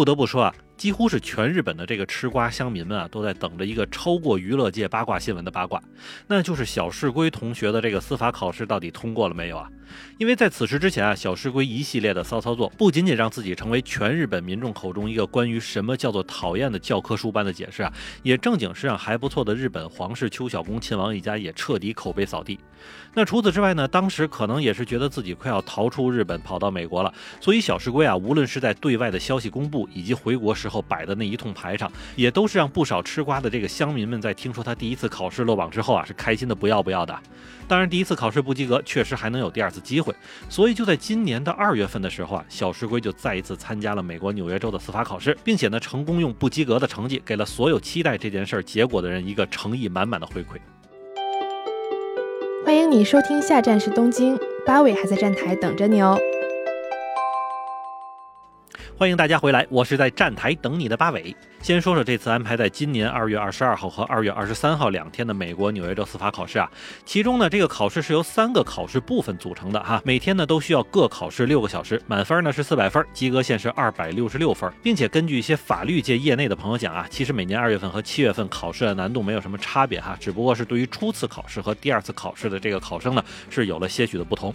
不得不说啊。几乎是全日本的这个吃瓜乡民们啊，都在等着一个超过娱乐界八卦新闻的八卦，那就是小市龟同学的这个司法考试到底通过了没有啊？因为在此时之前啊，小市龟一系列的骚操作，不仅仅让自己成为全日本民众口中一个关于什么叫做讨厌的教科书般的解释啊，也正经是让还不错的日本皇室邱小公亲王一家也彻底口碑扫地。那除此之外呢，当时可能也是觉得自己快要逃出日本，跑到美国了，所以小市龟啊，无论是在对外的消息公布，以及回国时后摆的那一通排场，也都是让不少吃瓜的这个乡民们在听说他第一次考试落榜之后啊，是开心的不要不要的。当然，第一次考试不及格，确实还能有第二次机会。所以就在今年的二月份的时候啊，小石龟就再一次参加了美国纽约州的司法考试，并且呢，成功用不及格的成绩，给了所有期待这件事儿结果的人一个诚意满满的回馈。欢迎你收听下站是东京，八尾还在站台等着你哦。欢迎大家回来，我是在站台等你的八尾。先说说这次安排在今年二月二十二号和二月二十三号两天的美国纽约州司法考试啊，其中呢这个考试是由三个考试部分组成的哈，每天呢都需要各考试六个小时，满分呢是四百分，及格线是二百六十六分，并且根据一些法律界业内的朋友讲啊，其实每年二月份和七月份考试的难度没有什么差别哈，只不过是对于初次考试和第二次考试的这个考生呢是有了些许的不同。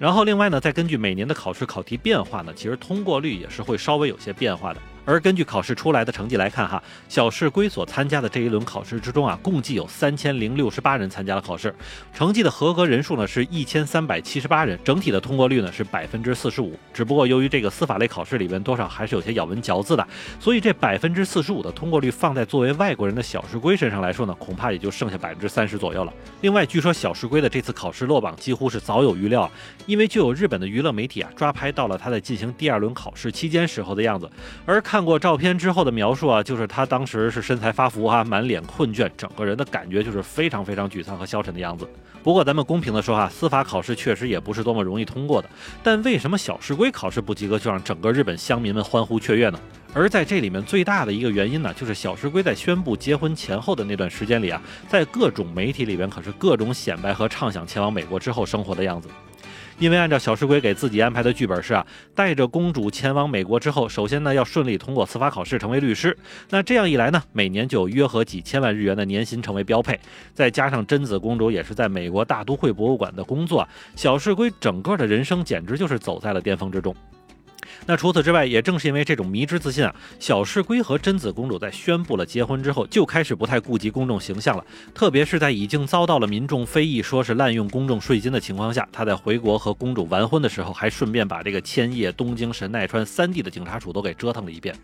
然后另外呢，再根据每年的考试考题变化呢，其实通过率也是会稍微有些变化的。而根据考试出来的成绩来看，哈，小市龟所参加的这一轮考试之中啊，共计有三千零六十八人参加了考试，成绩的合格人数呢是一千三百七十八人，整体的通过率呢是百分之四十五。只不过由于这个司法类考试里边多少还是有些咬文嚼字的，所以这百分之四十五的通过率放在作为外国人的小市龟身上来说呢，恐怕也就剩下百分之三十左右了。另外，据说小市龟的这次考试落榜几乎是早有预料，因为就有日本的娱乐媒体啊抓拍到了他在进行第二轮考试期间时候的样子，而看过照片之后的描述啊，就是他当时是身材发福哈，满脸困倦，整个人的感觉就是非常非常沮丧和消沉的样子。不过咱们公平的说哈，司法考试确实也不是多么容易通过的。但为什么小石龟考试不及格就让整个日本乡民们欢呼雀跃呢？而在这里面最大的一个原因呢，就是小石龟在宣布结婚前后的那段时间里啊，在各种媒体里边可是各种显摆和畅想前往美国之后生活的样子。因为按照小石龟给自己安排的剧本是啊，带着公主前往美国之后，首先呢要顺利通过司法考试，成为律师。那这样一来呢，每年就有约合几千万日元的年薪成为标配。再加上贞子公主也是在美国大都会博物馆的工作，小石龟整个的人生简直就是走在了巅峰之中。那除此之外，也正是因为这种迷之自信啊，小市龟和贞子公主在宣布了结婚之后，就开始不太顾及公众形象了。特别是在已经遭到了民众非议说是滥用公众税金的情况下，他在回国和公主完婚的时候，还顺便把这个千叶、东京、神奈川三地的警察署都给折腾了一遍。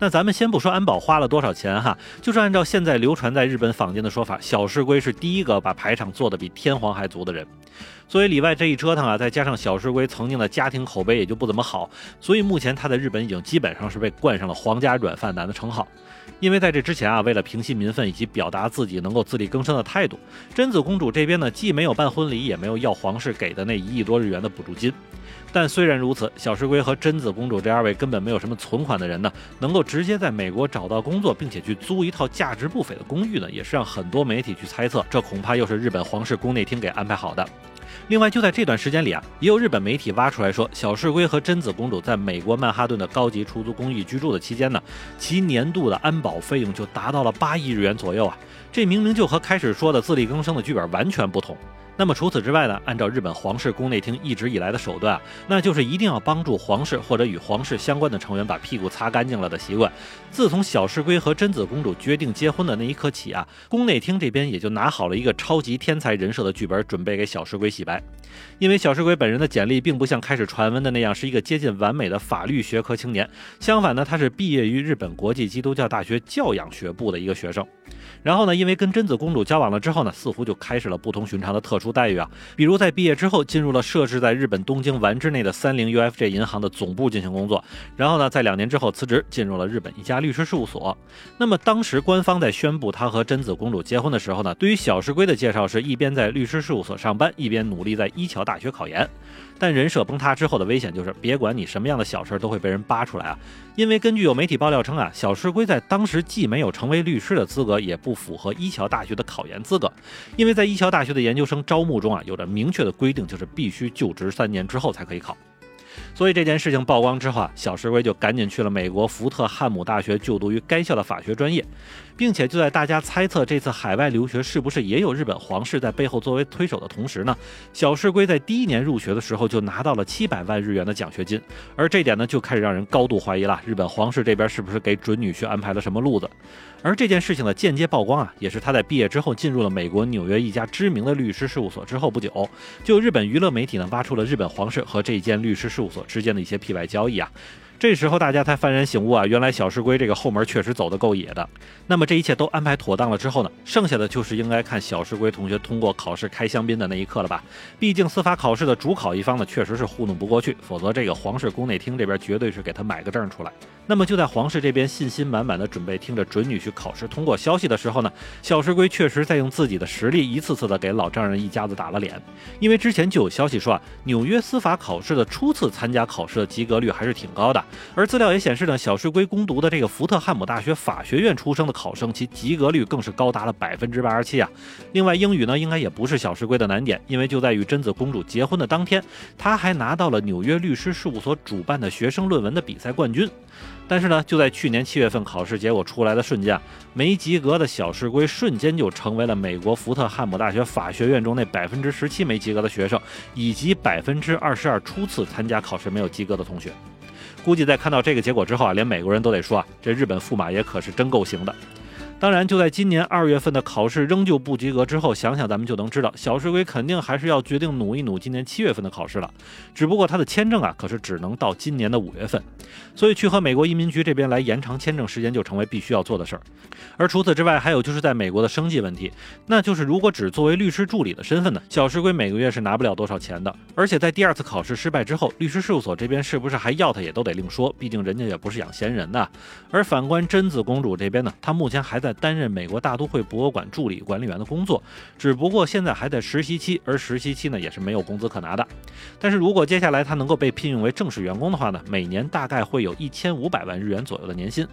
那咱们先不说安保花了多少钱哈，就是按照现在流传在日本坊间的说法，小市龟是第一个把排场做得比天皇还足的人。所以里外这一折腾啊，再加上小市龟曾经的家庭口碑也就不怎么好，所以目前他在日本已经基本上是被冠上了“皇家软饭男”的称号。因为在这之前啊，为了平息民愤以及表达自己能够自力更生的态度，贞子公主这边呢，既没有办婚礼，也没有要皇室给的那一亿多日元的补助金。但虽然如此，小石龟和贞子公主这二位根本没有什么存款的人呢，能够直接在美国找到工作，并且去租一套价值不菲的公寓呢，也是让很多媒体去猜测，这恐怕又是日本皇室宫内厅给安排好的。另外，就在这段时间里啊，也有日本媒体挖出来说，小市龟和贞子公主在美国曼哈顿的高级出租公寓居住的期间呢，其年度的安保费用就达到了八亿日元左右啊！这明明就和开始说的自力更生的剧本完全不同。那么除此之外呢？按照日本皇室宫内厅一直以来的手段，那就是一定要帮助皇室或者与皇室相关的成员把屁股擦干净了的习惯。自从小市龟和贞子公主决定结婚的那一刻起啊，宫内厅这边也就拿好了一个超级天才人设的剧本，准备给小市龟洗白。因为小市龟本人的简历并不像开始传闻的那样是一个接近完美的法律学科青年，相反呢，他是毕业于日本国际基督教大学教养学部的一个学生。然后呢，因为跟贞子公主交往了之后呢，似乎就开始了不同寻常的特殊待遇啊。比如在毕业之后，进入了设置在日本东京丸之内的三菱 UFJ 银行的总部进行工作。然后呢，在两年之后辞职，进入了日本一家律师事务所。那么当时官方在宣布他和贞子公主结婚的时候呢，对于小石龟的介绍是一边在律师事务所上班，一边努力在一桥大学考研。但人设崩塌之后的危险就是，别管你什么样的小事都会被人扒出来啊！因为根据有媒体爆料称啊，小石龟在当时既没有成为律师的资格，也不符合一桥大学的考研资格。因为在一桥大学的研究生招募中啊，有着明确的规定，就是必须就职三年之后才可以考。所以这件事情曝光之后啊，小石龟就赶紧去了美国福特汉姆大学就读于该校的法学专业，并且就在大家猜测这次海外留学是不是也有日本皇室在背后作为推手的同时呢，小石龟在第一年入学的时候就拿到了七百万日元的奖学金，而这点呢就开始让人高度怀疑了，日本皇室这边是不是给准女婿安排了什么路子？而这件事情的间接曝光啊，也是他在毕业之后进入了美国纽约一家知名的律师事务所之后不久，就日本娱乐媒体呢挖出了日本皇室和这间律师事务所。之间的一些 P 外交易啊，这时候大家才幡然醒悟啊，原来小石龟这个后门确实走得够野的。那么这一切都安排妥当了之后呢，剩下的就是应该看小石龟同学通过考试开香槟的那一刻了吧？毕竟司法考试的主考一方呢，确实是糊弄不过去，否则这个皇室宫内厅这边绝对是给他买个证出来。那么就在皇室这边信心满满的准备听着准女婿考试通过消息的时候呢，小石龟确实在用自己的实力一次次的给老丈人一家子打了脸。因为之前就有消息说啊，纽约司法考试的初次参加考试的及格率还是挺高的，而资料也显示呢，小石龟攻读的这个福特汉姆大学法学院出生的考生，其及格率更是高达了百分之八十七啊。另外英语呢，应该也不是小石龟的难点，因为就在与贞子公主结婚的当天，他还拿到了纽约律师事务所主办的学生论文的比赛冠军。但是呢，就在去年七月份考试结果出来的瞬间，没及格的小石龟瞬间就成为了美国福特汉姆大学法学院中那百分之十七没及格的学生，以及百分之二十二初次参加考试没有及格的同学。估计在看到这个结果之后啊，连美国人都得说啊，这日本驸马爷可是真够行的。当然，就在今年二月份的考试仍旧不及格之后，想想咱们就能知道，小石龟肯定还是要决定努一努今年七月份的考试了。只不过他的签证啊，可是只能到今年的五月份，所以去和美国移民局这边来延长签证时间就成为必须要做的事儿。而除此之外，还有就是在美国的生计问题，那就是如果只作为律师助理的身份呢，小石龟每个月是拿不了多少钱的。而且在第二次考试失败之后，律师事务所这边是不是还要他也都得另说，毕竟人家也不是养闲人的。而反观贞子公主这边呢，她目前还在担任美国大都会博物馆助理管理员的工作，只不过现在还在实习期，而实习期呢也是没有工资可拿的。但是如果接下来他能够被聘用为正式员工的话呢，每年大概会有一千五百万日元左右的年薪。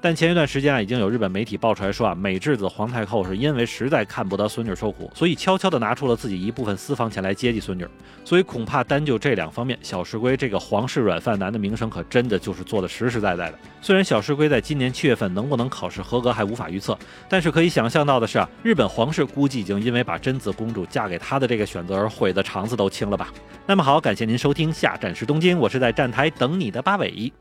但前一段时间啊，已经有日本媒体爆出来说啊，美智子皇太后是因为实在看不得孙女受苦，所以悄悄地拿出了自己一部分私房钱来接济孙女。所以恐怕单就这两方面，小石龟这个皇室软饭男的名声可真的就是做的实实在在的。虽然小石龟在今年七月份能不能考试合格还无法预测，但是可以想象到的是啊，日本皇室估计已经因为把贞子公主嫁给他的这个选择而悔得肠子都青了吧。那么好，感谢您收听下站是东京，我是在站台等你的八尾。